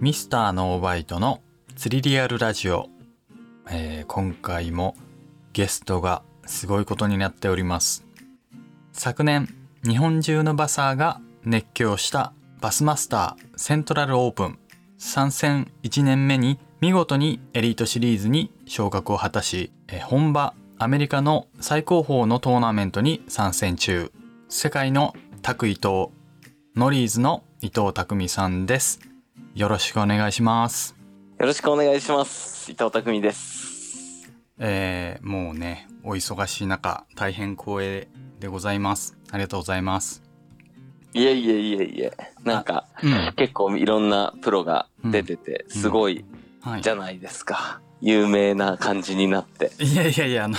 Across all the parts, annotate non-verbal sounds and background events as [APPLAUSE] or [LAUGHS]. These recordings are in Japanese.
ミスターノーバイトの釣りリアルラジオ、えー今回もゲストがすごいことになっております。昨年日本中のバサーが熱狂したバスマスターセントラルオープン。参戦1年目に見事にエリートシリーズに昇格を果たしえー本場アメリカの最高峰のトーナメントに参戦中。世界の拓伊藤ノリーズの伊藤匠さんです。よろしくお願いしますよろしくお願いします。伊藤匠です。えー、もうねお忙しい中大変光栄でございますありがとうございますいえいえいえいえ。なんか、うん結構いろんなプロが出てて、うんすごいはいじゃないですか。有名な感じになって。いやいやいやあの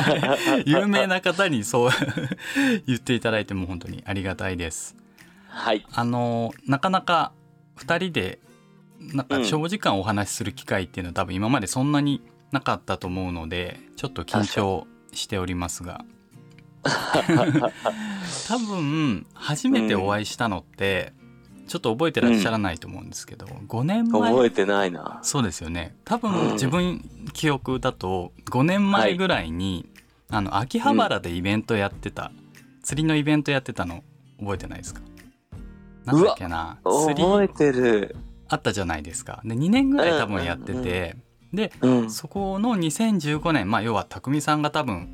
[LAUGHS] 有名な方にそう [LAUGHS] 言っていただいても本当にありがたいですはい。あのなかなか2人でなんか長時間お話しする機会っていうのは多分今までそんなになかったと思うのでちょっと緊張しておりますが。[LAUGHS] 多分初めてお会いしたのって、ちょっと覚えてらっしゃらないと思うんですけど、5年前覚えてないな。そうですよね。多うん。分自分記憶だと5年前ぐらいに、あの秋葉原でイベントやってた、釣りのイベントやってたの覚えてないですか？なんだっけな覚えてる。あったじゃないですかで2年ぐらい多分やってて、でうん。そこの2015年まあ要は匠さんが多分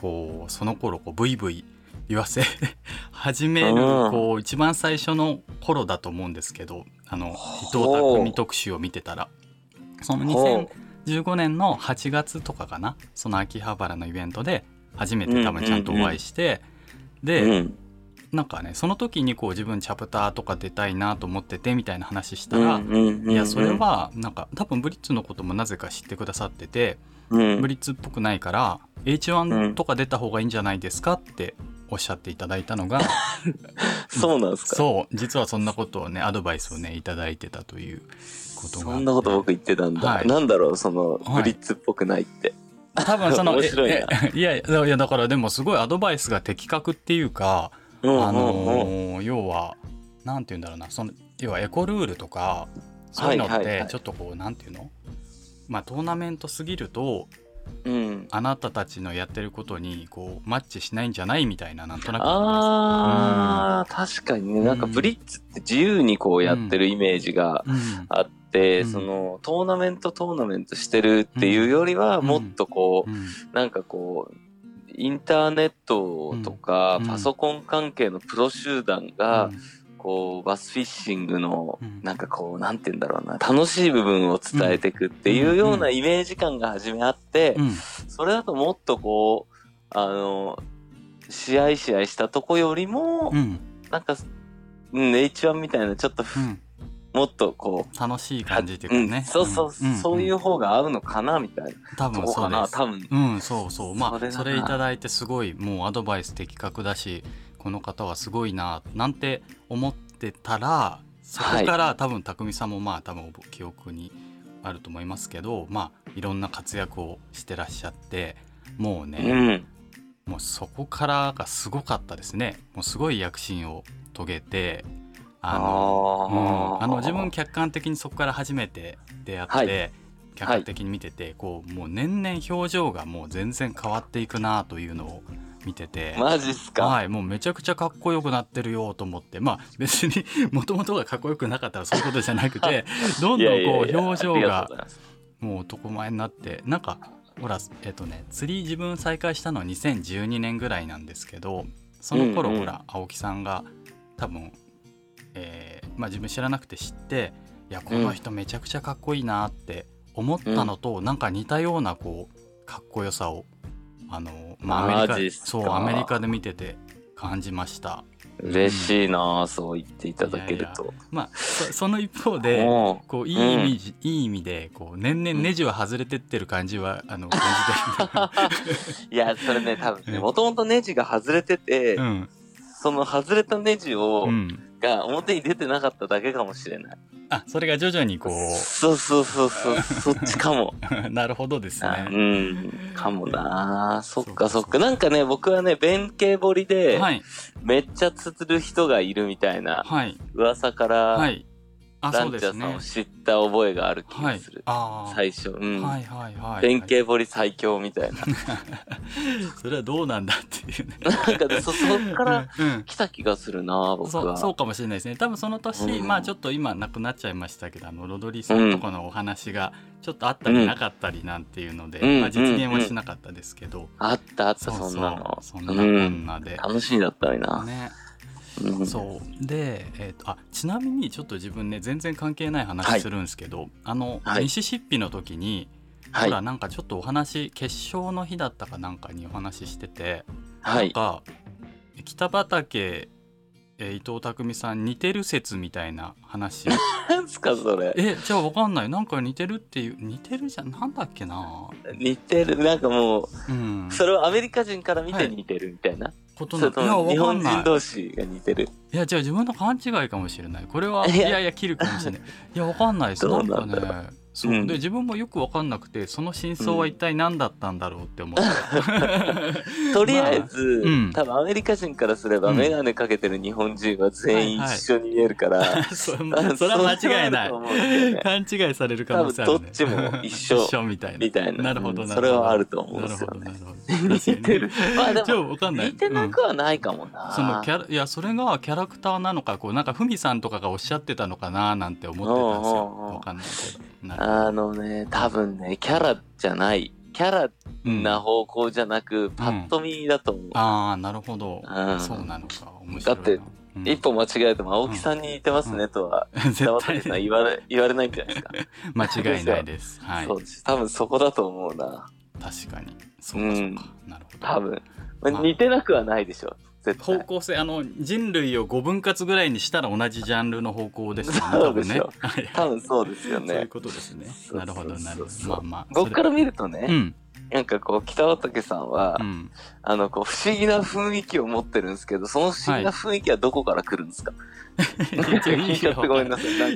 こうその頃こうブイブイ言わせ [LAUGHS] 始めるうんこう一番最初の頃だと思うんですけどあの伊藤匠特集を見てたらそのほ2015年の8月とかかなその秋葉原のイベントで初めて多分ちゃんとお会いして、う。で、うん。なんかねその時にこう自分チャプターとか出たいなと思っててみたいな話したら、うんうんうんいやそれ、はなんか多分ブリッツのこともなぜか知ってくださってて、うん。ブリッツっぽくないから H1 とか出た方がいいんじゃないですかっておっしゃっていただいたのが、[LAUGHS] そうなんですか？そう実はそんなことをねアドバイスをねいただいてたということがそんなこと僕言ってたんだ。はい。なんだろう、その、はい。ブリッツっぽくないって。多分その [LAUGHS] いやいやだからでもすごいアドバイスが的確っていうか、うんあの要はなんて言うんだろうな。その要はエコルールとかそういうのってちょっとこうなんていうの？まあトーナメントすぎるとうん。あなたたちのやってることにこうマッチしないんじゃないみたいななんとなく。あー、確かにね、なんかブリッツって自由にこうやってるイメージがうん。あって、うん。そのトーナメントトーナメントしてるっていうよりは、うん。もっとこう、うん。なんかこう、インターネットとか、うん。パソコン関係のプロ集団うが、ん。こう、バスフィッシングのうん、なんかこう、なんて言うんだろうな、楽しい部分を伝えていくっていうようなイメージ感が初めあって、うん。それだともっとこう、あの、試合試合したとこよりも、うん。なんか、うん、H1 みたいな、ちょっとふ、うんもっとこう、楽しい感じっていうかね。ん、そうそう、ん。そういう方が合うのかな、みたいな。多分そうです。多分。うんそうそう。まあそれいただいてすごいもうアドバイス的確だしこの方はすごいななんて思ってたらそこから、多分匠さんもまあ多分記憶にあると思いますけどまあいろんな活躍をしてらっしゃってもうね、うん。もうそこからがすごかったですね。もうすごい躍進を遂げてあのうん、あの自分客観的にそこから初めて出会って、はい。客観的に見てて、こうもう年々表情がもう全然変わっていくなというのを見てて。マジっすか？はい、もうめちゃくちゃかっこよくなってるよと思って。まあ [LAUGHS] 別にもともとがかっこよくなかったらそういうことじゃなくて [LAUGHS] どんどんこう表情がもう男前になってなんかほらえっとね釣り自分再開したのは2012年ぐらいなんですけどその頃、うんうん。ほら青木さんが多分、えーまあ、自分知らなくて知っていやこの人めちゃくちゃかっこいいなって思ったのと、なんか似たようなこうかっこよさをあの、まあ、アメリカそうアメリカで見てて感じました。嬉しいなそう言っていただけると。まあそその一方でこういい意味、いい意味でこう年々ネジは外れてってる感じは、あの感じて [LAUGHS] いや、それね、多分ね、うんもともとネジが外れてて、る。うん。その外れたネジを、うん、が表に出てなかっただけかもしれない。あそれが徐々にこそうそうそうそう、そっちかも。う [LAUGHS] なるほどですあうね。ん、かもなそっかそっか。なんかね、僕はね、弁慶彫りで、はいめっちゃ釣る人がいるみたいなはい噂からはいあランチャーさんを知った覚えがある気はいがする。ああ最初。うん。はいはいはい。弁慶堀最強みたいな。[LAUGHS] それはどうなんだっていうね。[LAUGHS] なんかね、そ、そっからうん。うん来た気がするな、僕は。そうかもしれないですね。多分その年、うん。まあちょっと今なくなっちゃいましたけどあのロドリーさんとこのお話がちょっとあったりなかったりなんていうので、うん。まあ、実現はしなかったですけど、あったあった、そうそんなの。そんなこんなで、楽しみだったのにな。ね。うんそう。で、えーとあちなみにちょっと自分ね全然関係ない話するんですけど、あの、はい。ミシシッピの時に、はい。ほらなんかちょっとお話決勝の日だったかなんかにお話ししてて、はい。なんか北畠、えー伊藤匠さん似てる説みたいな話 [LAUGHS] なんすか、それ。えじゃあわかんない。なんか似てるっていう似てるじゃんなんだっけな。似てる。なんかもうん。う、それをアメリカ人から見はいて似てるみたいな。ことないやわかんない。人同士が似てる。いやじゃあ自分の勘違いかもしれない。これはいいややいや切るかもしれない。いやわかんないです。ななんかねそう、うん。で自分もよくわかんなくてその真相は一体何だったんだろうって思って、[LAUGHS] とりあえず、うん。多分アメリカ人からすれば、うん。メガネかけてる日本人は全員はいはい。一緒に見えるから、[LAUGHS] そそれは間違いない。それはあると思うんだよね。勘違いされる可能性ある、ね、多分どっちも一緒 [LAUGHS] 一緒みたいな。みたいな。なるほどうんなるほど。それはあると思うんですよね。似てる。まあでも、わかんない。似てなくはないかもな。そのキャラいやそれがキャラクターなのかこうなんかふみさんとかがおっしゃってたのかななんて思ってたんですよ。うんうんうん。わかんないけど。なるほどあのね、多分ね、キャラじゃない。キャラうん。な方向じゃなく、パッと見だと思う。ああなるほど、うん。そうなのか。面白いな。だって、うん。一歩間違えても青木さんに似てますねとは、絶北畠さん対言われ言われないんじゃないですか。[LAUGHS] 間違いないです。はいそうです。多分そこだと思うな。確かに。そうかそうか、なるほど。多分。まあ。まあ似てなくはないでしょ。絶対。方向性あの人類を5分割ぐらいにしたら同じジャンルの方向ですよね [LAUGHS] 多分ね。多分そうですよそういうね。ことですね。なるほどなるほど。まあまあ僕から見るとね、うんなんかこう、北畠さんは、うん。あの、こう、不思議な雰囲気を持ってるんですけど、その不思議な雰囲気はどこから来るんですか、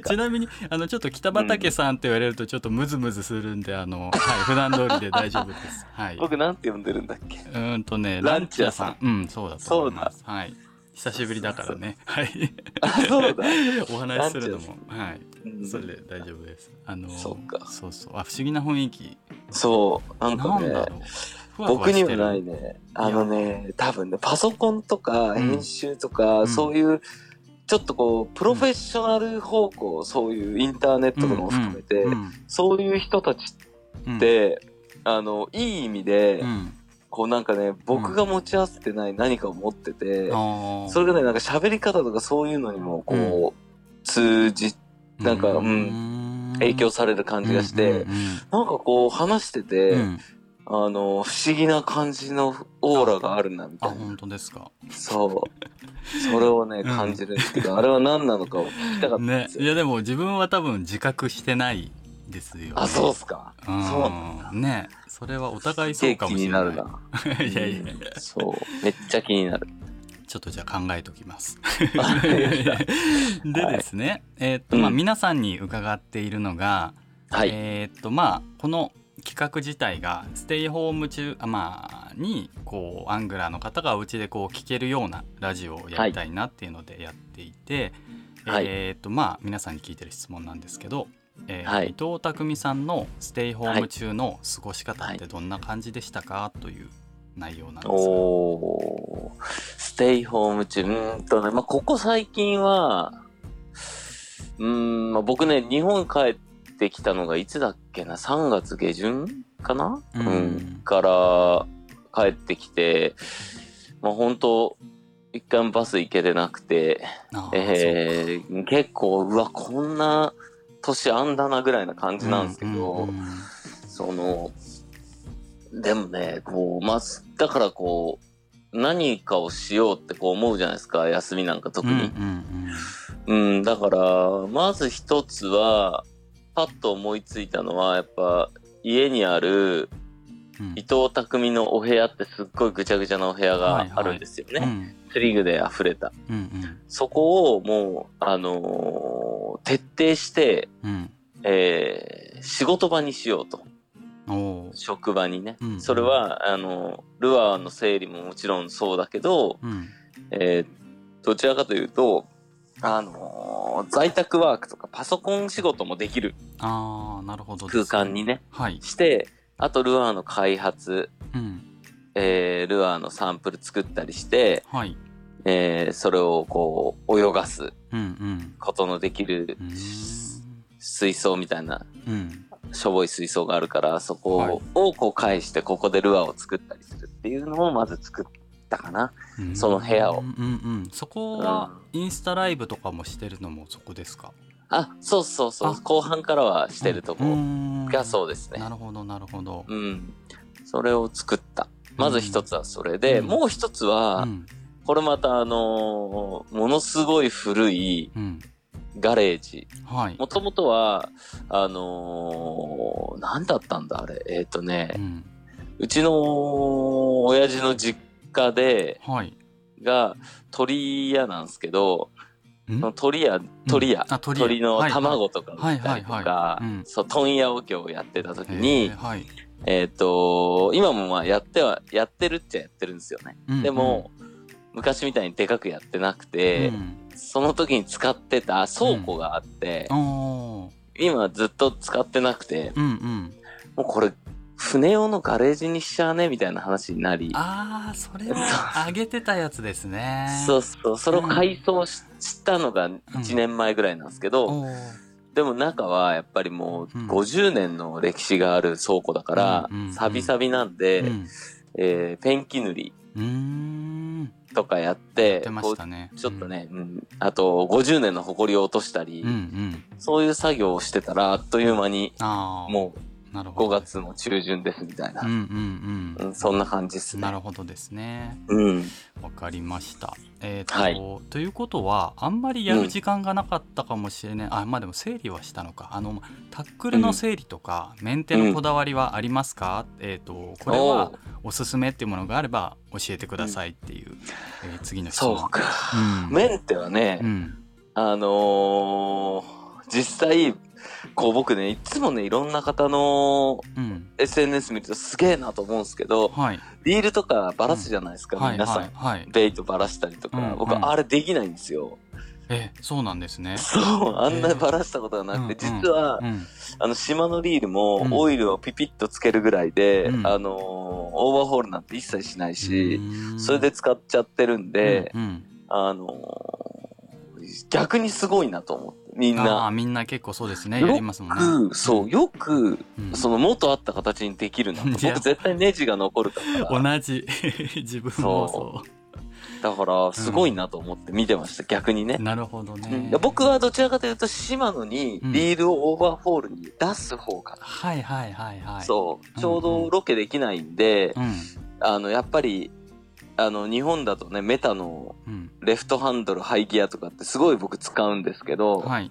ちなみにあのちょっと北畠さんって言われるとちょっとムズムズするんで、あのはい [LAUGHS] 普段通りで大丈夫です。はい。僕なんて呼んでるんだっけ？うーんとねランチャーさん。うんそうだと思います。はい。久しぶりだからね。はい。あ、そうだ。[LAUGHS] お話しするのも。ラはい。うん。それで大丈夫です。あのそうか。そうそう。あ不思議な雰囲気。そう。なんかね僕にしてる。はないね。あのね、多分ね、パソコンとか編集とか、うん。そういう、ちょっとこう、プロフェッショナル方向、そういうインターネットとかも含めて、うん。そういう人たちうん。って、あの、いい意味で、うんこうなんかね、僕が持ち合わせてない何かを持ってて、あーそれがね、なんか喋り方とかそういうのにも、こう、通じ、なんかうん影響される感じがして、うんなんかこう話してて、うんうんあの、不思議な感じのオーラがあるな、みあたいな。本当ですか。そう。それをね、ん感じるんですけど、あれは何なのかを聞きたかったんですよ。ねいやでも自分は多分自覚してないですよ、ね。あ、そうっすか。うんそうなんだ。ねそれはお互いそうかもしれない。気になるな。[LAUGHS] いやいやうんそう。めっちゃ気になる。ちょっとじゃあ考えときます。[LAUGHS] でですね、えーっとまあうん皆さんに伺っているのが、はい。えーっとまあこの企画自体がステイホーム中あまあにこうアングラーの方がお家でこう聞けるようなラジオをやりたいなっていうのでやっていて、はいえーっとまあ皆さんに聞いてる質問なんですけど、えーはい。伊藤匠さんのステイホーム中の過ごし方ってどんな感じでしたかという内容なんですが、おー。ステイホーム中、うーんとね、まあ、ここ最近は、うーん、まあ、僕ね、日本帰ってきたのがいつだっけな、3月下旬かな？うん。から帰ってきて、まあ、本当一回もバス行けてなくて、えー結構、うわ、こんな年あんだなぐらいな感じなんですけど、うんうんうんその、でもね、こう、まず、だからこう、何かをしようってこう思うじゃないですか、休みなんか特に。うんうんうんうん、だから、まず一つは、パッと思いついたのは、やっぱ、家にあるうん伊藤匠のお部屋ってすっごいぐちゃぐちゃなお部屋があるんですよね。うん釣り具で溢れた。うんそこをもう、あのー徹底して、うん。えー仕事場にしようと。職場にね。うんそれは、あの、ルアーの整理ももちろんそうだけど、うん。えーどちらかというと、あのーの在宅ワークとかパソコン仕事もできるああなるほどです空間にね、はい。して、あとルアーの開発、うん。えールアーのサンプル作ったりして、はいえーそれをこう泳がすことのできる水槽みたいなうん。しょぼい水槽があるから、そこはいをこう返してここでルアーを作ったりするっていうのをまず作ったかな。うん。その部屋を。うんうんうん。そこはインスタライブとかもしてるのもそこですか？あ、そうそうそう。あ。後半からはしてるとここがそうですね。な。るほどなるほど。うん。それを作った。まず一つはそれで、うん。もう一つは、うんこれまたあのーものすごい古いうん。ガレージ。はい。もともとは、あのー、なんだったんだあれ。えっ、とねう、ん。うちの親父の実家で、はい。が鳥屋なんですけど、鳥屋、鳥屋、あ鳥のはい卵とか売ったりとかうん、そう、問屋を今日やってた時えにー、はい。えっ、と、今もまあやっては、やってるっちゃやってるんですよね。うん。でも、昔みたいにでかくやってなくうて、んその時に使ってた倉庫があって、おー。今ずっと使ってなくて、うんうん。もうこれ、船用のガレージにしちゃうねみたいな話になり、ああそれを上げてたやつですね。そうそう、それを改装ししたのが1年前ぐらいなんですけど、おーでも中はやっぱりもううん。50年の歴史がある倉庫だからうんうんうん、サビサビなんで、うん。えーペンキ塗り。うーんとかやって、うしたね。ちょっとね、うん。あと50年の埃を落としたり、うんうん。そういう作業をしてたらあっという間にもう5なるほど。月も中旬ですみたいな、うんうんうん。そんな感じですうんね。なるほどですね。うん、わかりました。えっ、と、はい。ということはあんまりやる時間がなかったかもしれない、あまあでも整理はしたのか。あのタックルの整理とか、メンテのこだわりはありますか、えっ、とこれはおすすめっていうものがあれば教えてくださいっていう、えー次の質問。そうか。うん。メンテはね、うん。あのー実際、こう僕ね、いつもね、いろんな方のうん、SNS 見るとすげえなと思うんですけど、はい。リールとかバラすじゃないですか、はい皆さん。はいはいベイトバラしたりとか、僕、うんうん。あれできないんですよ。えそうなんですね。そう、あんなにバラしたことがなくて、実は、うん。あの、島のリールもうん。オイルをピピッとつけるぐらいで、うん。あのーオーバーホールなんて一切しないし、うん。それで使っちゃってるんで、うんうん。あのー逆にすごいなと思って、みんあなー。みんな結構そうですね。やりますもんね。よく、そう、よく、うん。その元あった形にできるな僕絶対ネジが残るから。[LAUGHS] 同じ。[LAUGHS] 自分もそだから、すごいなと思って見てました、逆にね。う。なるほどうん。僕はどちらかというと、シマノにうん。リールをオーバーホールに出す方かな。はいはいはいはい。そう、ちょうどロケできないんで、うん。あの、やっぱり、あの、日本だとね、メタのうん。レフトハンドル、ハイギアとかってすごい僕使うんですけど、はい。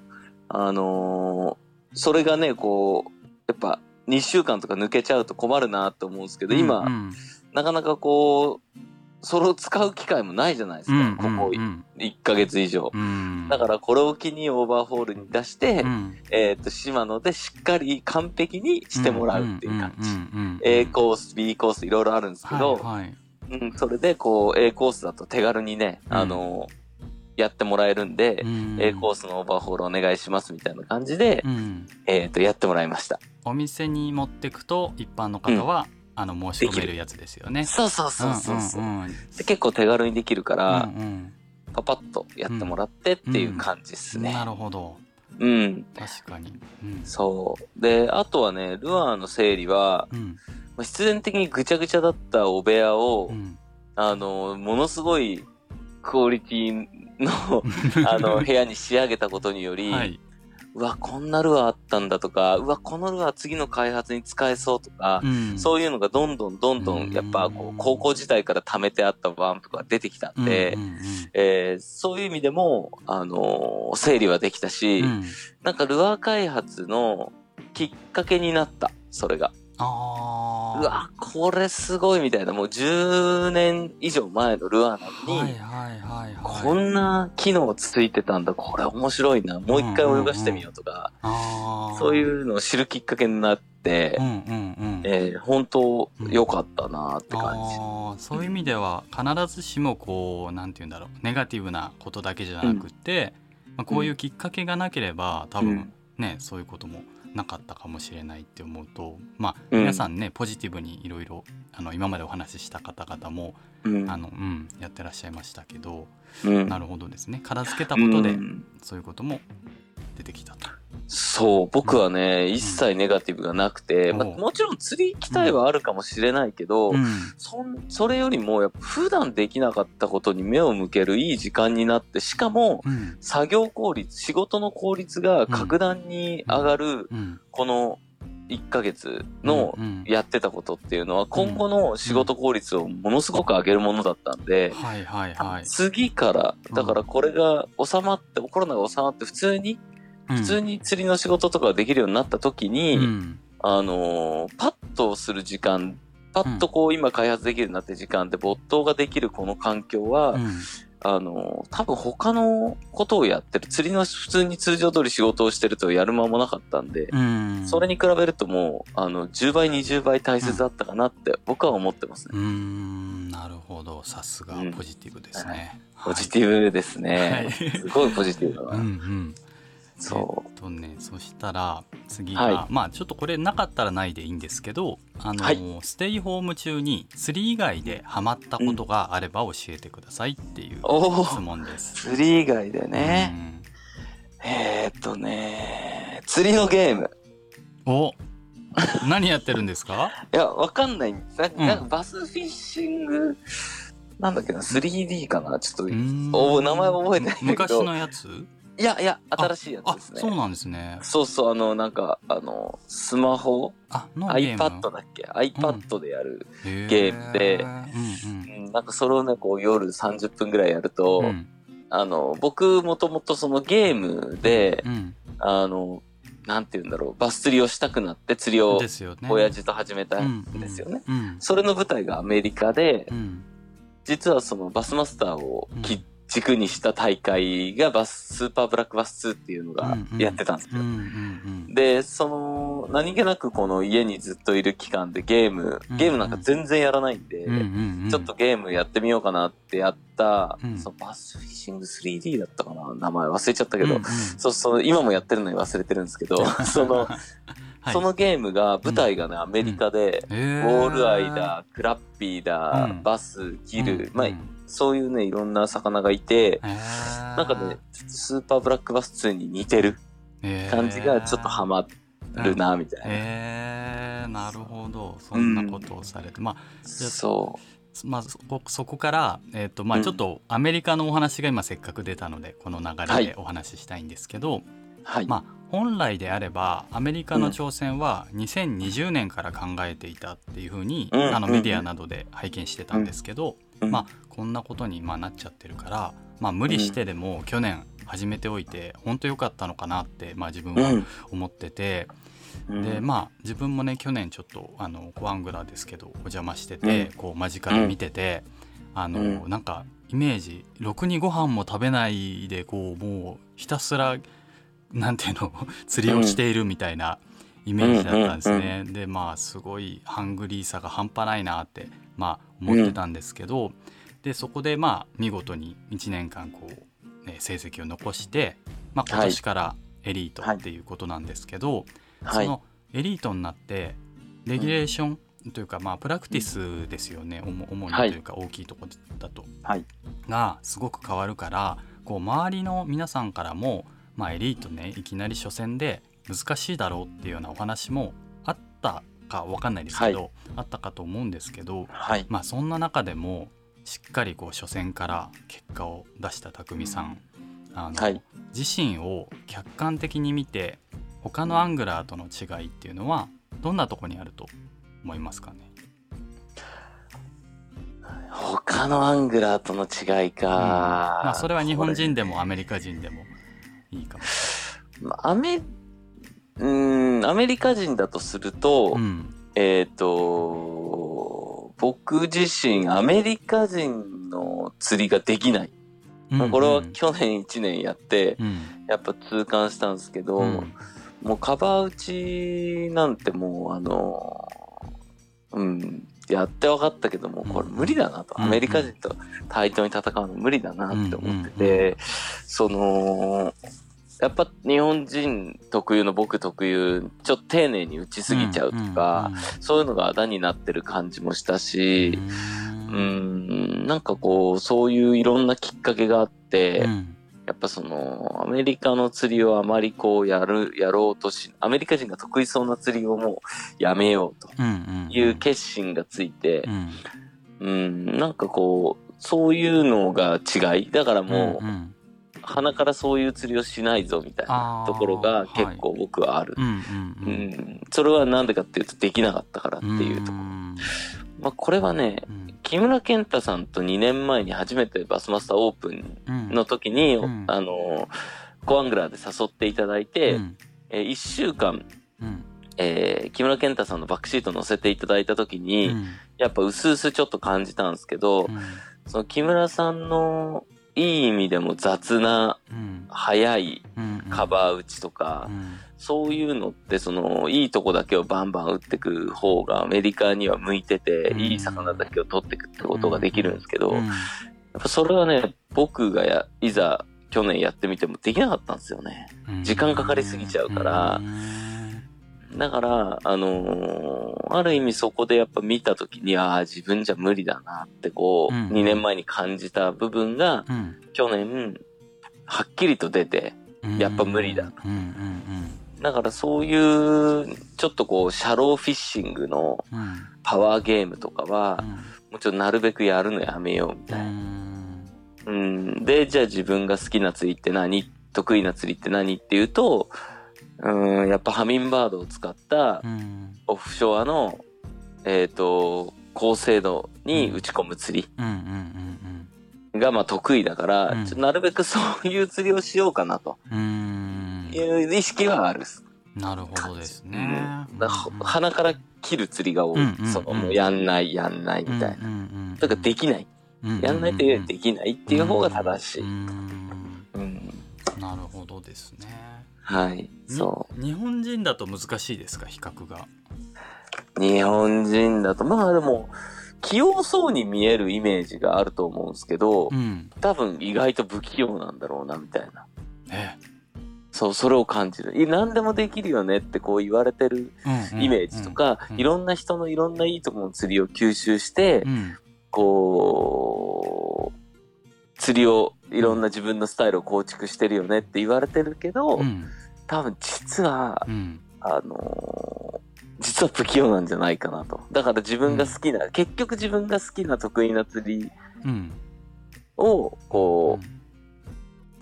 あのーそれがね、こう、やっぱ2週間とか抜けちゃうと困るなと思うんですけど、今、うん。なかなかこう、それを使う機会もないじゃないですか、うんここうん。1ヶ月以上。うん。だからこれを機にオーバーホールに出して、うん。えっ、と、島野でしっかり完璧にしてもらうっていう感じ。んんうんうん。A コース、B コースいろいろあるんですけど、はいはいうん、それでこう A コースだと手軽にね、うん。あのやってもらえるんで、うん。A コースのオーバーホールお願いしますみたいな感じで、うん。えっ、と、やってもらいました。お店に持ってくと一般の方はあの申し込めるやつですよね。そうそうそうそうそう、んんん。で結構手軽にできるから、うんパパッとやってもらってっていう感じですね。うん。なるほど。うん。確かに。うん。そう。で、あとはね、ルアーの整理は、必然的にぐちゃぐちゃだったお部屋を、うん。あの、ものすごいクオリティの、[LAUGHS] あの、部屋に仕上げたことにより、はい、うわ、こんなルアーあったんだとか、うわ、このルアー次の開発に使えそうとか、うん。そういうのがどんどんどんどうん。ん、やっぱこう、高校時代から貯めてあったバンプが出てきたんで、うんうんえーそういう意味でも、あのー整理はできたし、うんうん。なんかルアー開発のきっかけになった、それが。あー。うわ、これすごいみたいな、もう10年以上前のルアーなのに、はいはいはいはい。こんな機能ついてたんだ、これ面白いな、もう一回泳がしてみようとか、あー。そういうのを知るきっかけになって、うんうんうん。えー本当良かったなって感じ。あーそういう意味では必ずしもこうなんて言うんだろうネガティブなことだけじゃなくって、まあ、こういうきっかけがなければ多分ね、そういうこともなかったかもしれないって思うとまあうん。皆さんね、ポジティブにいろいろあの今までお話しした方々もうん。あの、うん、やってらっしゃいましたけど、うん。なるほどですね。片付けたことでうん。そういうことも出てきたと。そう、僕はね、一切ネガティブがなくて、まもちろん釣り行きたいはあるかもしれないけど、うん。そんそれよりも、やっぱ普段できなかったことに目を向けるいい時間になって、しかも、うん。作業効率、仕事の効率が格段に上がる、うん。この1ヶ月のうん。やってたことっていうのは、今後の仕事効率をものすごく上げるものだったんで。次から、だからこれが収まって、コロナが収まって、普通に、普通に釣りの仕事とかができるようになった時に、うん。あのーパッとする時間、パッとこう今開発できるようになってる時間で没頭ができるこの環境は、うん。あのー多分他のことをやってる、釣りの普通に通常通り仕事をしてるとやる間もなかったんで、うん。それに比べるともう、あの、10倍、20倍大切だったかなって僕は思ってますね。なるほど。さすがうん。ポジティブですね。ポジティブですね。はい。すごいポジティブだな。うんうんそえっとねそしたら次が、はい。まあちょっとこれなかったらないでいいんですけどあの、はい。ステイホーム中に釣り以外でハマったことがあれば教えてくださいっていう質お問です。釣り以外でね。えーっとね、釣りのゲーム。うんお何やってるんですか？いや、わかんない。なうんなんかバスフィッシング、なんだっけな、3D かな？ちょっと、お名前は覚えてないんだけど。昔のやつ？いやいや、新しいやつあですね。そうなんですね。そうそう、あの、なんか、あの、スマホ ?iPad だっけ ?iPad でやる。へゲームでうんうんなんかそれをね、こう夜30分ぐらいやると、うんうんあの、僕もともとそのゲームで、うんあの、なんて言うんだろう、バス釣りをしたくなって釣りをですよね。親父と始めたうんんですよね。うんそれの舞台がアメリカで、うん実はそのバスマスターをきうん軸にした大会がバス、スーパーブラックバス2っていうのがやってたんですよ。うんうんで、その、何気なくこの家にずっといる期間でゲームうん、ゲームなんか全然やらないんで、うんうんうん。ちょっとゲームやってみようかなってやった、うん。そのバスフィッシング 3D だったかな名前忘れちゃったけど、うんうんそうそう、今もやってるのに忘れてるんですけど、その、はい。そのゲームが、舞台がね、アメリカで、ウォー。ルアイだ、クラッピーだ、うん。バス、ギル、まあうん。うん、そういうね、いろんな魚がいて、なんかね、スーパーブラックバス2に似てる感じがちょっとハマるな、みたいな。へー。なるほど。そんなことをされて、まあそまあ、そこそこから、えーとまあ、うん。ちょっとアメリカのお話が今せっかく出たのでこの流はい。れでお話ししたいんですけど、う。はい。まあ、本来であればアメリカの挑戦は2020年から考えていたっていうふうに、あのメディアなどで拝見してたんですけど、うん。まあ、こんなことにまあなっちゃってるから、まあ、無理してでも去年始めておいて本当良かったのかなって、まあ、自分はうん。思ってて、うん。でまあ自分もね去年ちょっとあのコアングラーですけどお邪魔してて、こう間近で見てて、あのうん。なんかイメージろくにご飯も食べないでこうもうひたすらなんていうの？[LAUGHS] 釣りをしているみたいなイメージだったんですね。でまあすごいハングリーさが半端ないなってまあ思ってたんですけど、でそこでまあ見事に1年間こう、ね、成績を残して、まあ、今年からエリートっていうことなんですけど、はい。そのエリートになってレギュレーションというか、まあプラクティスですよね、主主にとはいいうか大きいところだと、はい。がすごく変わるからこう周りの皆さんからも、まあ、エリートねいきなり初戦で難しいだろうっていうようなお話もあったかわかんないですけど、あったかと思うんですけど、はい。まあ、そんな中でもしっかりこう初戦から結果を出した匠さんあの、はい。自身を客観的に見て他のアングラーとの違いっていうのはどんなとこにあると思いますかね？他のアングラーとの違いか。まあそれは日本人でもアメリカ人でもいいかも。まあアメ、うーん、アメリカ人だとすると、うん。えっ、と、僕自身、アメリカ人の釣りができない。まあこれは去年1年やって、うん。やっぱ痛感したんですけど、うん。もうカバー打ちなんてもう、あの、うん、やって分かったけども、これ無理だなと。うんアメリカ人と対等に戦うの無理だなって思ってて、その、やっぱ日本人特有の僕特有、ちょっと丁寧に打ちすぎちゃうとか、そういうのがあだになってる感じもしたし、うん、なんかこう、そういういろんなきっかけがあって、うん。やっぱその、アメリカの釣りをあまりこうやる、やろうとし、アメリカ人が得意そうな釣りをもうやめようとうんうんいう決心がついてう、ん。うん、なんかこう、そういうのが違い。だからもう、んん鼻からそういう釣りをしないぞみたいなところが結構僕はある。うんうんううん。ん、それはなんでかっていうとできなかったからっていうところ。ん。まあこれはね、うん。木村健太さんと2年前に初めてバスマスターオープンうんの時に、うん。あの、コアングラーで誘っていただいて、うん。え1週間、うん。えー木村健太さんのバックシート載せていただいた時に、うん。やっぱ薄々ちょっと感じたんですけど、うん。その木村さんのいい意味でも雑な、うん。速いうんカバー打ちとか、うん。そういうのって、その、いいとこだけをバンバン打ってく方がアメリカには向いてて、うん。いい魚だけを取ってくってことができるんですけど、やっうんぱそれはね、僕がや、いざ去年やってみてもできなかったんですよね。時間かかりすぎちゃうからうんだから、あのーある意味そこでやっぱ見たときに、ああ、自分じゃ無理だなってこう、うん2年前に感じた部分が、うん。去年、はっきりと出て、うん。やっぱ無理だ。だからそういう、ちょっとこう、シャローフィッシングのパワーゲームとかは、もうちょっとなるべくやるのやめようみうたいな。ん。うん。で、じゃあ自分が好きな釣りって何？得意な釣りって何？っていうと、うん、やっぱハミンバードを使ったうん。オフショアの、えっ、と、高精度に打ち込む釣りがまあ得意だから、うん。なるべく [LAUGHS] そういう釣りをしようかなと。いう意識はある。なるほどですね。から鼻から切る釣りが多い。その、もうやんない、やんないみたいな。なだからできない。やんないというよりできないっていう方が正しい。なるほどですねはい。そに日本人だと難しいですか？比較がう。日本人だと、まあでも、器用そうに見えるイメージがあると思うんですけど、うん多分意外と不器用なんだろうな、みたいな。えそう、それを感じる。い何でもできるよねってこう言われてるうんイメージとか、うんいろんな人のいろんないいところの釣りを吸収して、うんこう、釣りを、いろんな自分のスタイルを構築してるよねって言われてるけど、うん。多分実は、うん。あのー実は不器用なんじゃないかなと。だから自分が好きな、結局自分が好きな得意な釣りうん。を、こう、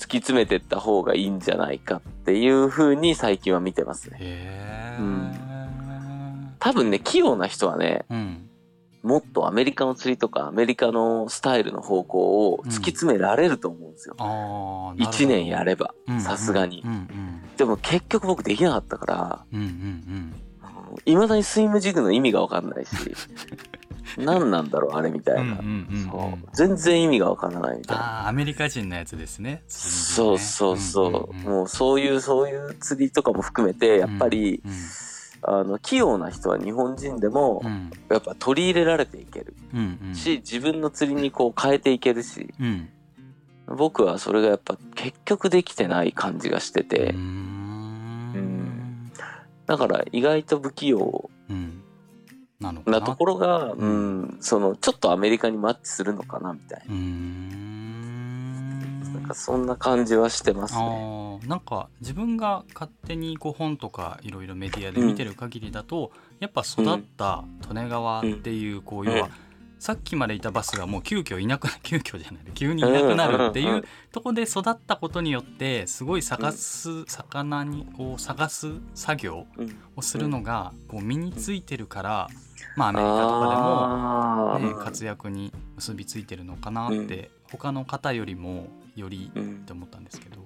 突き詰めてった方がいいんじゃないかっていう風に最近は見てますね。へえうん。多分ね、器用な人はね、うんもっとアメリカの釣りとかアメリカのスタイルの方向を突き詰められると思うんですよ。ああ一年やれば、ばさすがに。うんうん。でも結局僕できなかったから、うんうんいまだにスイムジグの意味がわかんないし、[LAUGHS] 何なんだろう、あれみたうんうんいな。うんうん。そう。全然意味がわからないみたいな。アメリカ人のやつですね。そうそうそう。んんんもうそういう、そういう釣りとかも含めて、やっぱり、うんあの、器用な人は日本人でもう、ん。やっぱ取り入れられていける。し、自分の釣りにこう変えていけるし、うん。僕はそれがやっぱ結局できてない感じがしてうてー、ん。だから意外と不器用。なところが、うん、その、ちょっとアメリカにマッチするのかなみたいな。かそんな感じはしてますね。なんか自分が勝手にこう本とかいろいろメディアで見てる限りだと、やっぱ育った利根川っていうこう要は、うん。さっきまでいたバスがもう急遽いなく [LAUGHS] 急遽じゃない急にいなくなるっていんんうとこで育ったことによってすごい探す魚にを探す作業うん。をするのがこう身についてるから、まあアメリカとかでも、あね、ー活躍に結びついてるのかなって、他の方よりもよりうん。って思ったんですけど。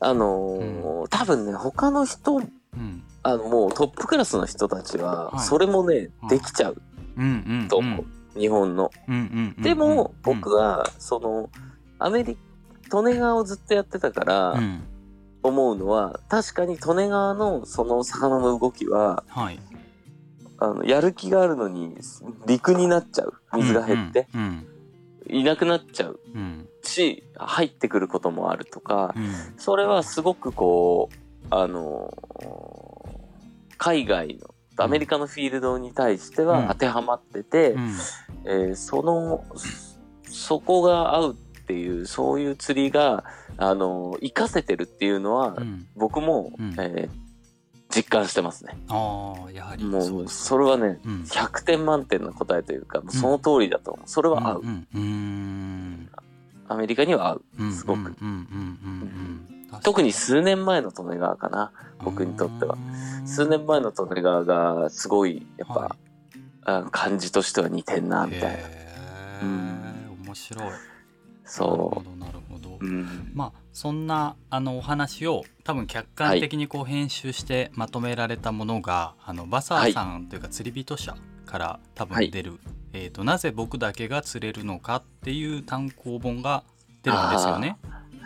あのー多分ね、他の人、うん。あの、もうトップクラスの人たちは、はい。それもね、はい。できちゃう。うんうんと思う。日本の。うんうんうんでも、うん。僕は、その、アメリカ、利根川をずっとやってたから、うん。思うのは、確かに利根川のその魚の動きは、はい。あの、やる気があるのに、陸になっちゃう。水が減って、うん。いなくなっちゃう。うんし、入ってくることもあるとかう、ん。それはすごくこう、あのー海外の、アメリカのフィールドに対してうん。は当てはまってて、うん。えーその、そこが合うっていう、そういう釣りが、あのー活かせてるっていうのは、うん。僕も、うん。えー実感してますね。ああやはりもう、それはね、うん。100点満点の答えというか、その通りだと思う。それは合う。うんアメリカには合う。すごく特に数年前の利根川かな。僕にとっては数年前の利根川がすごい、やっぱ、はあ感じとしては似てんな、みたいな。へうん面白いそほどなるほどう。ん。まあそんなあのお話を多分客観的にこう編集してまとめられたものが、あのバサーさんというか釣り人社から多分出る、えーと「なぜ僕だけが釣れるのか」っていう単行本が出るんですよね。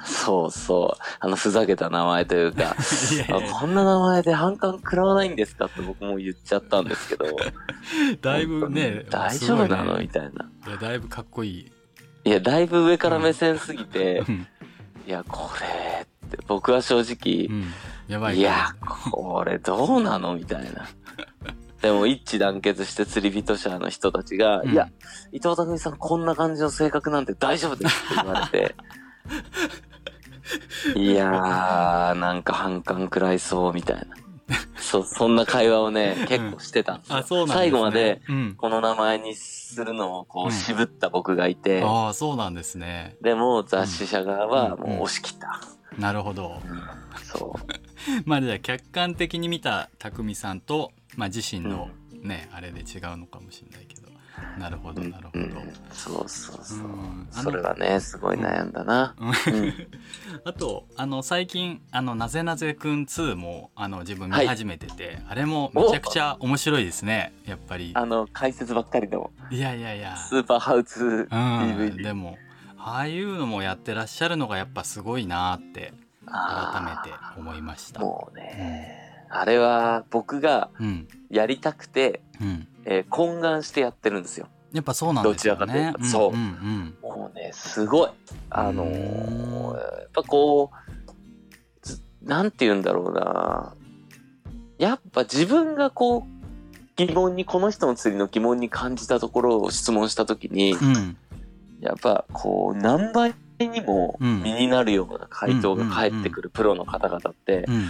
そうそう。あの、ふざけた名前というか、[LAUGHS] こんな名前で反感食らわないんですかって僕も言っちゃったんですけど。[LAUGHS] だいぶね大丈夫なの、ねみたいな。いやだいぶかっこいい。いや、だいぶ上から目線すぎて、うんいや、これって、僕は正直う、んやばいいや、これどうなの？みたいな。[LAUGHS] でも一致団結して釣り人者の人たちが、うんいや、伊藤匠さんこんな感じの性格なんて大丈夫ですって言われて、[LAUGHS] いやー、なんか反感食らいそうみたいな。そ、そんな会話をね、結構してたんですよ。あそうなんね、最後まで、うん、この名前にするのをこうんう渋った僕がいて、ああそうなんですね。でも雑誌社側はうんもう押し切った。なるほど。そう。[LAUGHS] まあじゃあ客観的に見た匠さんと、まあ、自身のね、あれで違うのかもしれないけど。なるほどなるほど、うん。そうそうそう。うん。それがね、すごい悩んだな。うん。う [LAUGHS] んあとあの最近「あのなぜなぜくん2」もあの自分見始めてて、あれもめちゃくちゃ面白いですね。やっぱり。あの、解説ばっかりのいやいやいや。スーパーハウツーうん。DVD。でもああいうのもやってらっしゃるのがやっぱすごいなって改めて思いました。もうね、あれは僕がうん。やりたくて、うん。えー懇願してやってるんですよ。やっぱそうなんですよどちらかといねうとそう。んん。もうね、すごい。あのうーん。やっぱこう、ずなんて言うんだろうな。やっぱ自分がこう、疑問に、この人の釣りの疑問に感じたところを質問したときに、うんうんやっぱこう、何倍にもうん身になるような回答が返ってくるプロの方々って、うん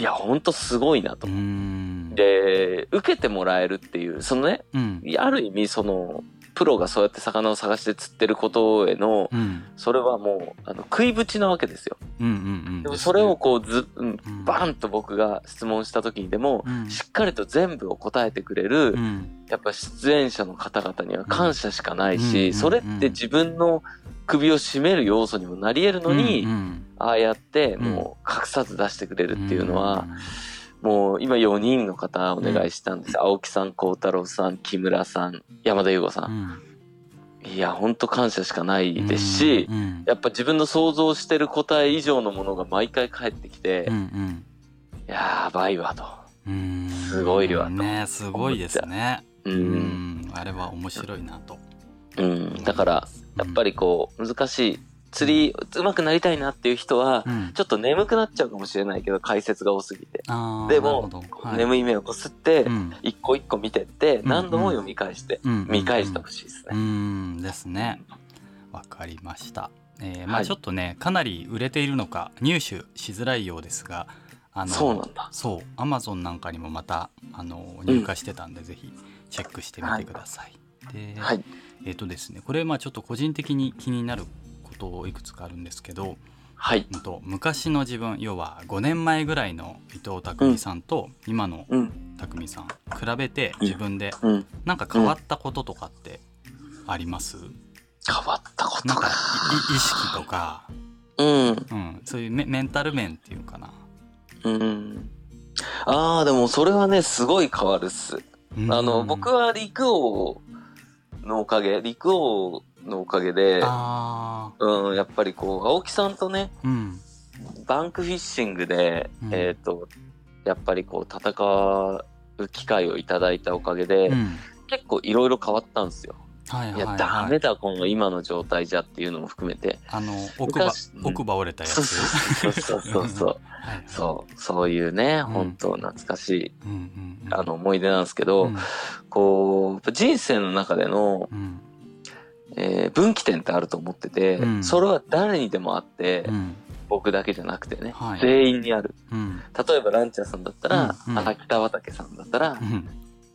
いや、ほんとすごいなとう。んで、受けてもらえるっていう、そのね、うんある意味その、プロがそうやって魚を探して釣ってることへの、うん。それはもう、あの、食いぶちなわけですよ。うんうんうん。でもそれをこうず、うんうん。バンと僕が質問した時にでも、うん。しっかりと全部を答えてくれる、うん。やっぱ出演者の方々には感謝しかないうんうんし、それって自分の首を絞める要素にもなり得るのに、うんうんああやってもう隠さず出してくれるっていうのは、もう今4人の方お願いしたんです。青木さん、幸太郎さん、木村さん、山田優吾さ。うんんいや、ほんと感謝しかないですし、うんうんやっぱ自分の想像してる答え以上のものが毎回返ってきて、うんうんやばいわと。うんすごいわとねすごいですねう。うんんあれは面白いなとうん。だから、やっぱりこう、難しい。釣り、上手くなりたいなっていう人は、うん。ちょっと眠くなっちゃうかもしれないけど、解説が多すぎて。でも眠い目をこすってう、ん。一個一個見てって、ん何度も読み返して、うん見返してほしいですうね。んですね。わかりました。えーまはい。あちょっとねかなり売れているのか入手しづらいようですがあのそうなんだ。そう。アマゾンなんかにもまたあの入荷してたんで、ぜひチェックしてみてください。で、はい。えっ、とですねこれまあちょっと個人的に気になることいくつかあるんですけど、はい。うんと昔の自分要は5年前ぐらいの伊藤匠さんと今のうん。匠さん比べてうん自分でうん。なんか変わったこととかってあります、変わったことなんか意識とか、うん。うん、そういうメメンタル面っていうかな。うん。ああ、でもそれはね、すごい変わるっす。あの、僕はは陸王のおかげ、陸王のおかげで、あうん、やっぱりこう、青木さんとね、ーうん。バンクフィッシングで、うん。えっ、と、やっぱりこう、戦機会をいただいたおかげで、うん。結構いろいろ変わったんですよ。はいはいいや、ダはいメだ、この今の状態じゃっていうのも含めて。あの奥歯昔うん。奥歯折れたやつ。そうそうそうそう。はいはいそう、そういうね、ん。本当懐かしい、うんうんうん。あの、思い出なんですけど、うん。こう、人生の中での、うんえー分岐点ってあると思ってて、うん。それは誰にでもあって、うん。僕だけじゃなくてね、はい。全員にある。うん。例えばランチャーさんだったら、うんうん。あ北畠さんだったら、うん。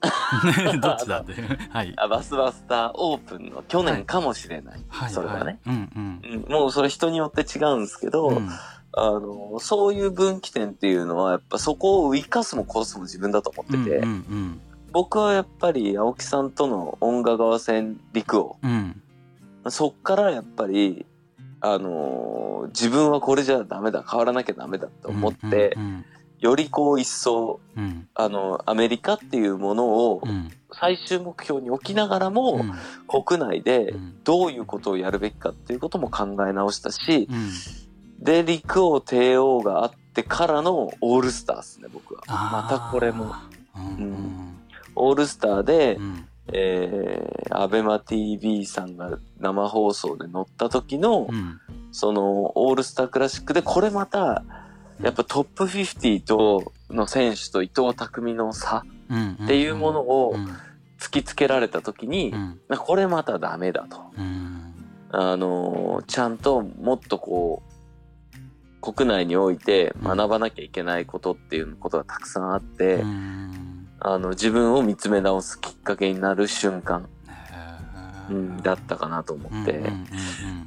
[LAUGHS] どっちだって。[LAUGHS] はい。あバスバスターオープンの去年かもしれない。はいそれはね、はい。うんうん。もうそれ人によって違うんですけど、うん。うんあの、そういう分岐点っていうのは、やっぱそこを生かすも殺すも自分だと思ってて、うんうん僕はやっぱり青木さんとの音楽合わせ陸王、うんそっからやっぱり、あのー自分はこれじゃダメだ、変わらなきゃダメだと思って、うんよりこう一層、うん。あの、アメリカっていうものをうん。最終目標に置きながらも、うん。国内でうん。どういうことをやるべきかっていうことも考え直したし、うん。で、陸王帝王があってからのオールスターですね、僕は。またこれも。うん。うん。オールスターで、うんえー、アベマ TV さんが生放送で乗った時の、うん。そのオールスタークラシックで、これまた、やっぱトップ50との選手と伊藤匠の差うん。っていうものをうん。突きつけられた時にう、ん。これまたダメだと。うん。あのーちゃんともっとこう、国内において学ばなきゃいけないことっていうことがたくさんあって、うんあの、自分を見つめ直すきっかけになる瞬間、うん、だったかなと思って、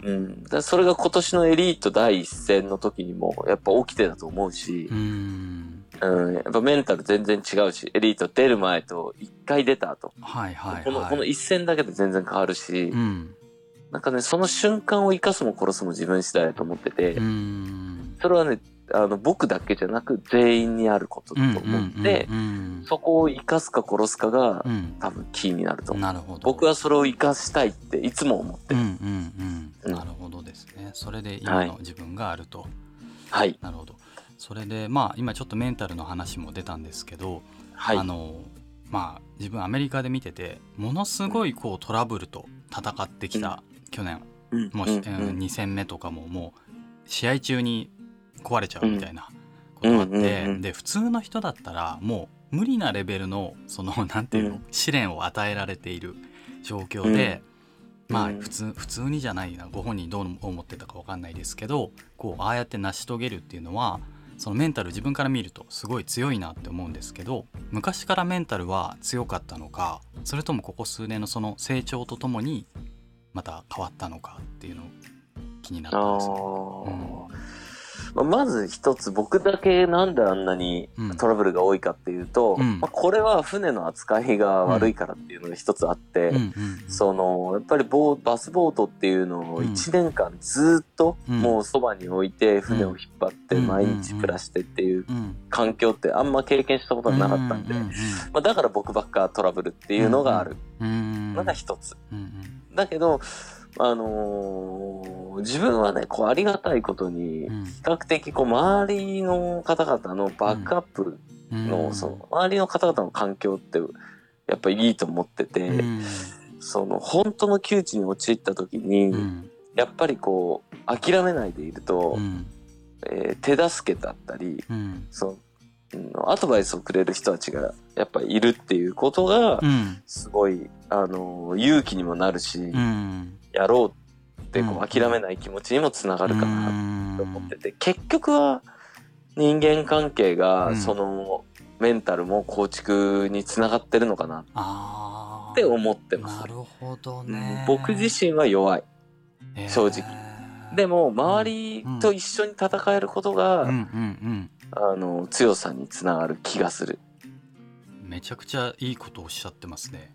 うん。だそれが今年のエリート第一戦の時にもやっぱ起きてたと思うし。う、ん。うん、やっぱメンタル全然違うし、エリート出る前と一回出た後、はいはいはい。この、この一戦だけで全然変わるし、うん。なんかね、その瞬間を生かすも殺すも自分次第だと思ってて、うん。それはね、あの、僕だけじゃなく全員にあることだと思って、うんうんそこを生かすか殺すかがうん。うん多分キーになると思う。なるほど。僕はそれを生かしたいっていつも思ってる。うんうんうんうん。なるほどですね。それで今の自分があると、はい。なるほど。それでまあ今ちょっとメンタルの話も出たんですけど、はい。あのまあ自分アメリカで見ててものすごいこうトラブルと戦ってきた、去年うん。もう、うん。うん2戦目とかももう試合中に壊れちゃうみたいなことがあって、で普通の人だったらもう無理なレベルのそのなんていうの、うん。試練を与えられている状況で、まあうん。普通普通にじゃないなご本人どう思ってたかわかんないですけどこうああやって成し遂げるっていうのはそのメンタル自分から見るとすごい強いなって思うんですけど昔からメンタルは強かったのかそれともここ数年のその成長とともにまた変わったのかっていうの気になったんですよ。まあまず一つ僕だけなんであんなにうん。トラブルが多いかっていうと、うん。まあ、これは船の扱いが悪いからっていうのが一つあって、そのやっぱりボーバスボートっていうのをうん1年間ずっとうん。もうそばに置いて船を引っ張ってうん。毎日暮らしてっていううん環境ってあんま経験したことがなかったんで、うんまあ、だから僕ばっかトラブルっていうのがある。うんうんのが一つ。だけど、あのー自分はね、こうありがたいことに、うん。比較的こう周りの方々のバックアップうん。の、その周りの方々の環境ってやっぱりいいと思ってて、うん。その本当の窮地に陥った時に、うん。やっぱりこう諦めないでいると、うん。えー手助けだったり、うん。そのうんアドバイスをくれる人たちがやっぱりいるっていうことがうん。すごい、あのー勇気にもなるし、うんやろうってこう諦めない気持ちにもつながるかななと思ってて、結局は人間関係うんがそのメンタルも構築につながってるのかなって思ってますな。るほどうんね。僕自身は弱い。えー正直でも周りと一緒に戦えることが、うんうんあの強さにつながる気がする。うん。めちゃくちゃいいことをおっしゃってますね。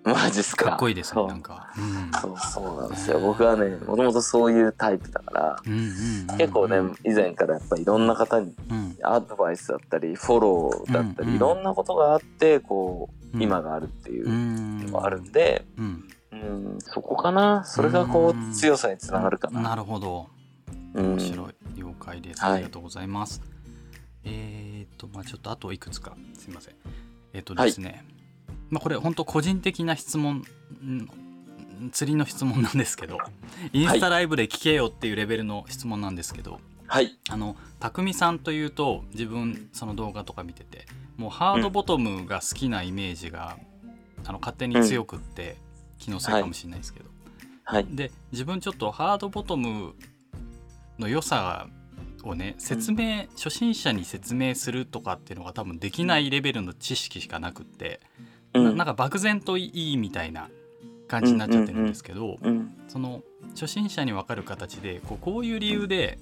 [LAUGHS] マジっすか？かっこいいですなんか。うんそうそうなんですよ。僕はね、もともとそういうタイプだから、うんうんうんうん結構ね、以前からやっぱいろんな方にうんアドバイスだったり、フォローだったり、うんうんいろんなことがあって、こう、うん今があるっていううんのがあるんで、うんうん、そこかな。それがこう強さにつながるかな。なるほど。うん面白い。了解です。はいありがとうございます。えーっと、まあちょっとあといくつか、すいません。えっとですね、まあこれ本当個人的な質問ん釣りの質問なんですけどインスタライブで聞けよっていうレベルの質問なんですけど、はい。あの匠さんというと自分その動画とか見ててもうハードボトムが好きなイメージが、あの勝手に強くって、気のせいかもしれないですけど、はい。で自分ちょっとハードボトムの良さをね説明、初心者に説明するとかっていうのが多分できないレベルの知識しかなくって、うななんか漠然といいみたいな感じになっちゃってるんですけど、うん。その初心者に分かる形でこうこういう理由で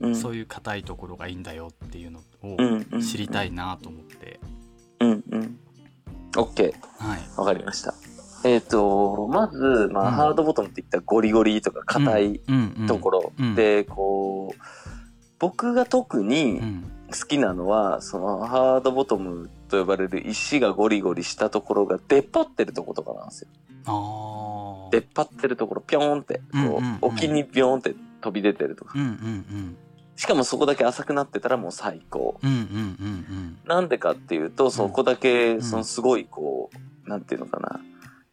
うん。そういう硬いところがいいんだよっていうのをうんうん知りたいなと思って、うんうん。OK。はい。わかりました。えっ、と、まず、まあ、うんハードボトムって言ったらゴリゴリとか硬いうんうんところ、うんで、こう、僕が特にうん好きなのは、そのハードボトムと呼ばれる石がゴリゴリしたところが出っ張ってるとことかなんですよ。出っ張ってるところ、ピョーンって、こう、沖にピョーンって飛び出てるとか。うんうんうんしかもそこだけ浅くなってたらもう最高。うんうんうんなんでかっていうと、そこだけ、んそのすごいこう、なんていうのかな。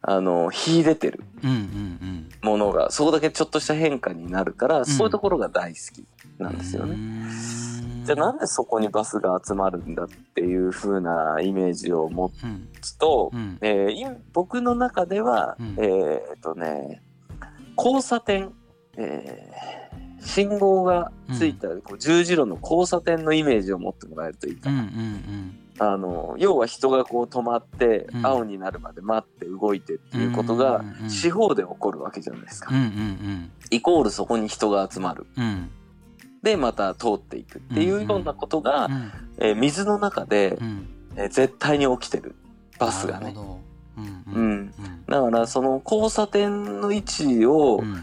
あの、秀でてるうんうんうん。ものが、そこだけちょっとした変化になるから、そういうところが大好きなんですよね。ねじゃあなんでそこにバスが集まるんだっていう風なイメージを持うんつと、うん。えー今僕の中では、うん。えーっとね、交差点、えー信号がついたこう十字路の交差点のイメージを持ってもらえるといいかうんうな。んあの要は人がこう止まって、うん。青になるまで待って動いてっていうことが四方で起こるわけじゃないですか。イコールそこに人が集まる。でまた通っていくっていうようなことが、うん。えー水の中で、うん。えー絶対に起きてる。バスがね。うん。だからその交差点の位置をうん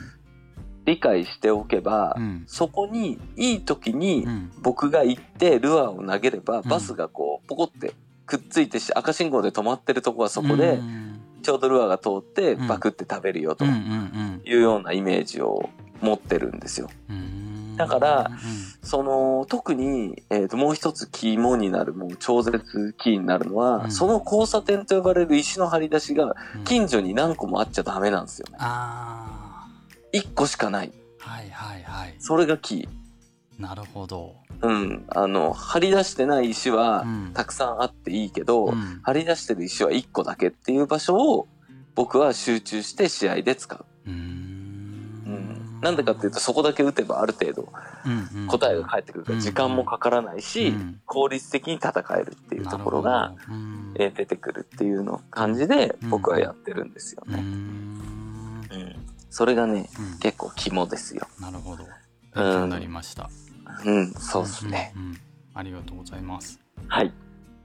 理解しておけば、うん。そこにいい時にうん。僕が行ってルアーを投げれば、ん。バスがこうポコってくっついてし赤信号で止まってるとこはそこでうん。ちょうどルアーが通ってうん。バクって食べるよとうんうんいうようなイメージを持ってるんですよ。うん。だからその特に、えーともう一つ肝になるもう超絶キーになるのは、うん。その交差点と呼ばれる石の張り出しがうん。近所に何個もあっちゃダメなんですよね。あ1個しかない。あはいはいはいそれがキー。なるほどうん。あの、張り出してない石はうんたくさんあっていいけど、うん張り出してる石は1個だけっていう場所を僕は集中して試合で使う。うーんうん。なんでかっていうとそこだけ打てばある程度答えが返ってくるから時間もかからないし、うん効率的に戦えるっていうところが、出てくるっていうの感じでうん僕はやってるんですよね。んうん。それがね、うん。結構肝ですよ。なるほど。勉強になりました。うん、そうですね。うんうん。うんありがとうございます。はい。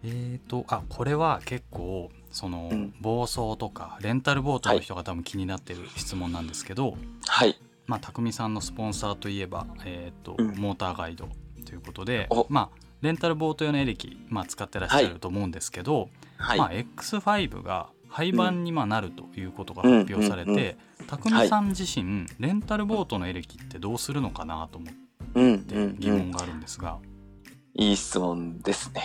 えーとあこれは結構その、うん。暴走とかレンタルボートの人が多分気になってる質問なんですけど、はい。まあ匠さんのスポンサーといえば、えーとうん。モーターガイドということでお。まあレンタルボート用のエレキ、まあ、使ってらっしゃると思うんですけど、はい。まあ、X5 が廃盤にまあなるということが発表されうんうんて匠さん自身レンタルボートのエレキってどうするのかなと思っうん、てうん、うん。疑問があるんですが、いい質問ですね。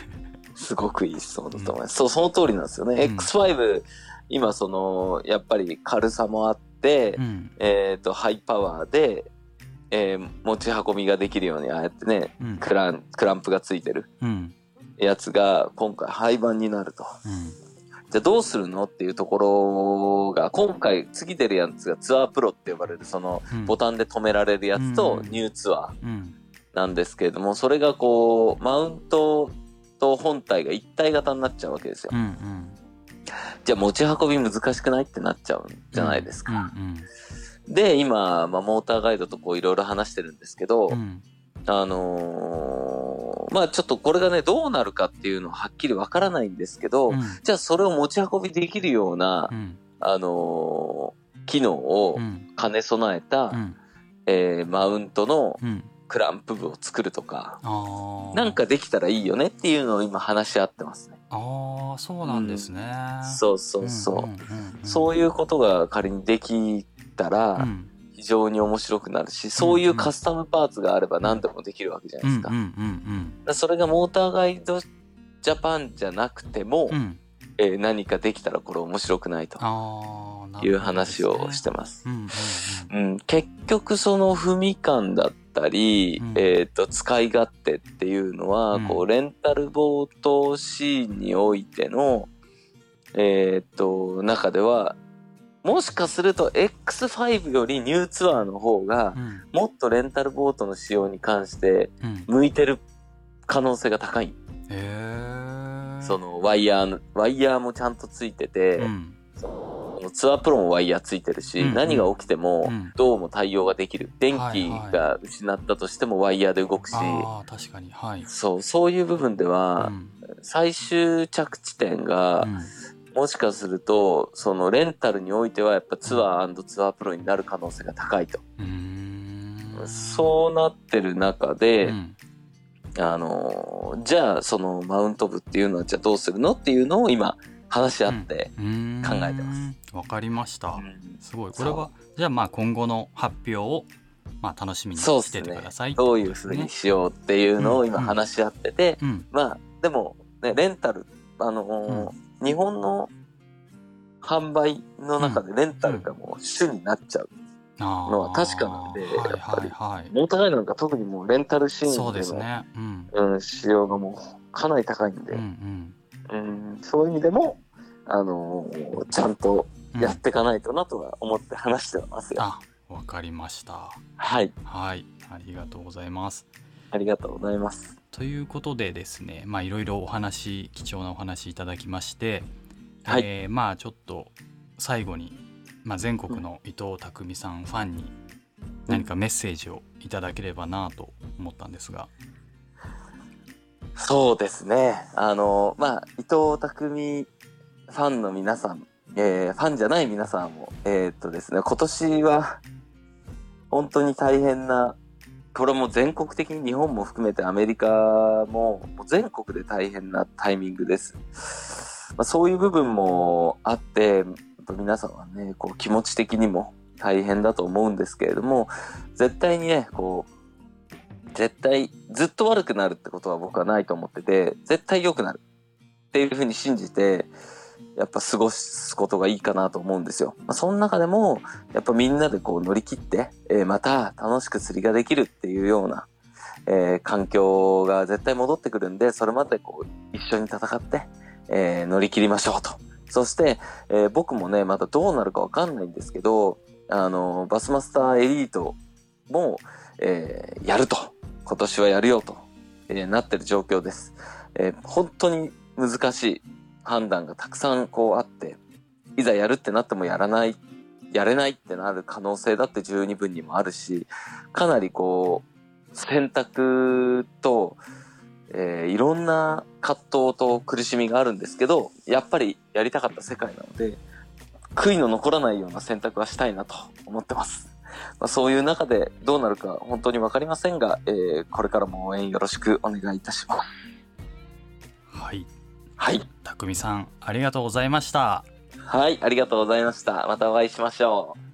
[LAUGHS] すごくいい質問だと思います。そう、その通りなんですよね。うん X5、今その、やっぱり軽さもあって、うんえっ、と、ハイパワーで、えー持ち運びができるように、ああやってね、うんクラン、クランプがついてるうんやつが、今回廃盤になると。うんじゃあどうするの？っていうところが、今回次出るやつがツアープロって呼ばれる、その、うんボタンで止められるやつとうんニューツアー。うんなんですけれども、それがこう、マウントと本体が一体型になっちゃうわけですよ。うんうんじゃあ持ち運び難しくないってなっちゃうんじゃないですか。うんで、今、まあ、モーターガイドとこういろいろ話してるんですけど、あのーまあちょっとこれがね、どうなるかっていうのははっきりわからないんですけど、うん。じゃあそれを持ち運びできるような、うん。あのー機能をうん。兼ね備えた、うん。えーマウントのうん。クランプ部を作るとか、あー。なんかできたらいいよねっていうのを今話し合ってますね。ああそうなんですね、そうそうそう。んんんん。そういうことが仮にできたらうん非常に面白くなるし、そういうカスタムパーツがあれば何でもできるわけじゃないですか。うんうんうんだからそれがモーターガイドジャパンじゃなくても、うん。えー何かできたらこれ面白くないと。いう話をしてます。うんうんうん。うん、結局その踏み感だったり、うん。えっ、と、使い勝手っていうのは、うん。こう、レンタルボートシーンにおいての、えっ、と、中では、もしかすると X5 よりニューツアーの方が、うん。もっとレンタルボートの使用に関してうん。向いてる可能性が高い。へえそのワイヤーの、ワイヤーもちゃんとついてて、うん。そのツアープロもワイヤーついてるし、うん。何が起きてもうん。どうも対応ができる。電気はい。はいが失ったとしてもワイヤーで動くし、ああ確かに。はい。そう、そういう部分でうは、ん。最終着地点がう、んもしかすると、そのレンタルにおいてはやっぱツアーツアープロになる可能性が高いと。そうなってる中で、うん。あのー、じゃあそのマウント部っていうのはじゃあどうするのっていうのを今話し合って、考えてます。わかりました。うん。すごい。これはじゃあまあ今後の発表をまあ楽しみにしててくださいどういうふうにしようっていうのを今うん。話し合ってて、うん。まあでもねレンタルあのー日本の販売の中でレンタルがもう主になっちゃう。ののは確かなんでやっぱり。はいはいモーターガなんか特にもうレンタルシーンでのそうですね。うん。うん、仕様がもうかなり高いんで、うんうん。そういう意味でも、あのーちゃんとうんやっていかないとなとは思って話してますよ。あわかりました。はい、はい。ありがとうございますありがとうございます。ということでですねまあいろいろお話貴重なお話いただきまして、はいえーまあちょっと最後に、まあ、全国の伊藤匠さんファンに何かメッセージをいただければなと思ったんですが、そうですね。あのーまあ、伊藤匠ファンの皆さん、えーファンじゃない皆さんも、えーっとですね、今年は本当に大変な、これも全国的に日本も含めてアメリカも全国で大変なタイミングです。まあ、そういう部分もあって、やっぱ皆さんはね、こう気持ち的にも大変だと思うんですけれども、絶対にね、こう、絶対ずっと悪くなるってことは僕はないと思ってて、絶対良くなるっていうふうに信じて、やっぱ過ごすことがいいかなと思うんですよ。まあ、その中でも、やっぱみんなでこう乗り切って、えーまた楽しく釣りができるっていうような、えー環境が絶対戻ってくるんで、それまでこう一緒に戦って、えー乗り切りましょうと。そして、えー僕もね、まだどうなるかわかんないんですけど、あのバスマスターエリートも、えーやると。今年はやるよと、えーなってる状況です。えー本当に難しい判断がたくさんこうあって、いざやるってなってもやらない、やれないってなる可能性だって十二分にもあるし、かなりこう、選択と、えーいろんな葛藤と苦しみがあるんですけど、やっぱりやりたかった世界なので、悔いの残らないような選択はしたいなと思ってます。まあ、そういう中でどうなるか本当にわかりませんが、えーこれからも応援よろしくお願いいたします。はいはい。匠さんありがとうございましたはい、ありがとうございました。またお会いしましょう。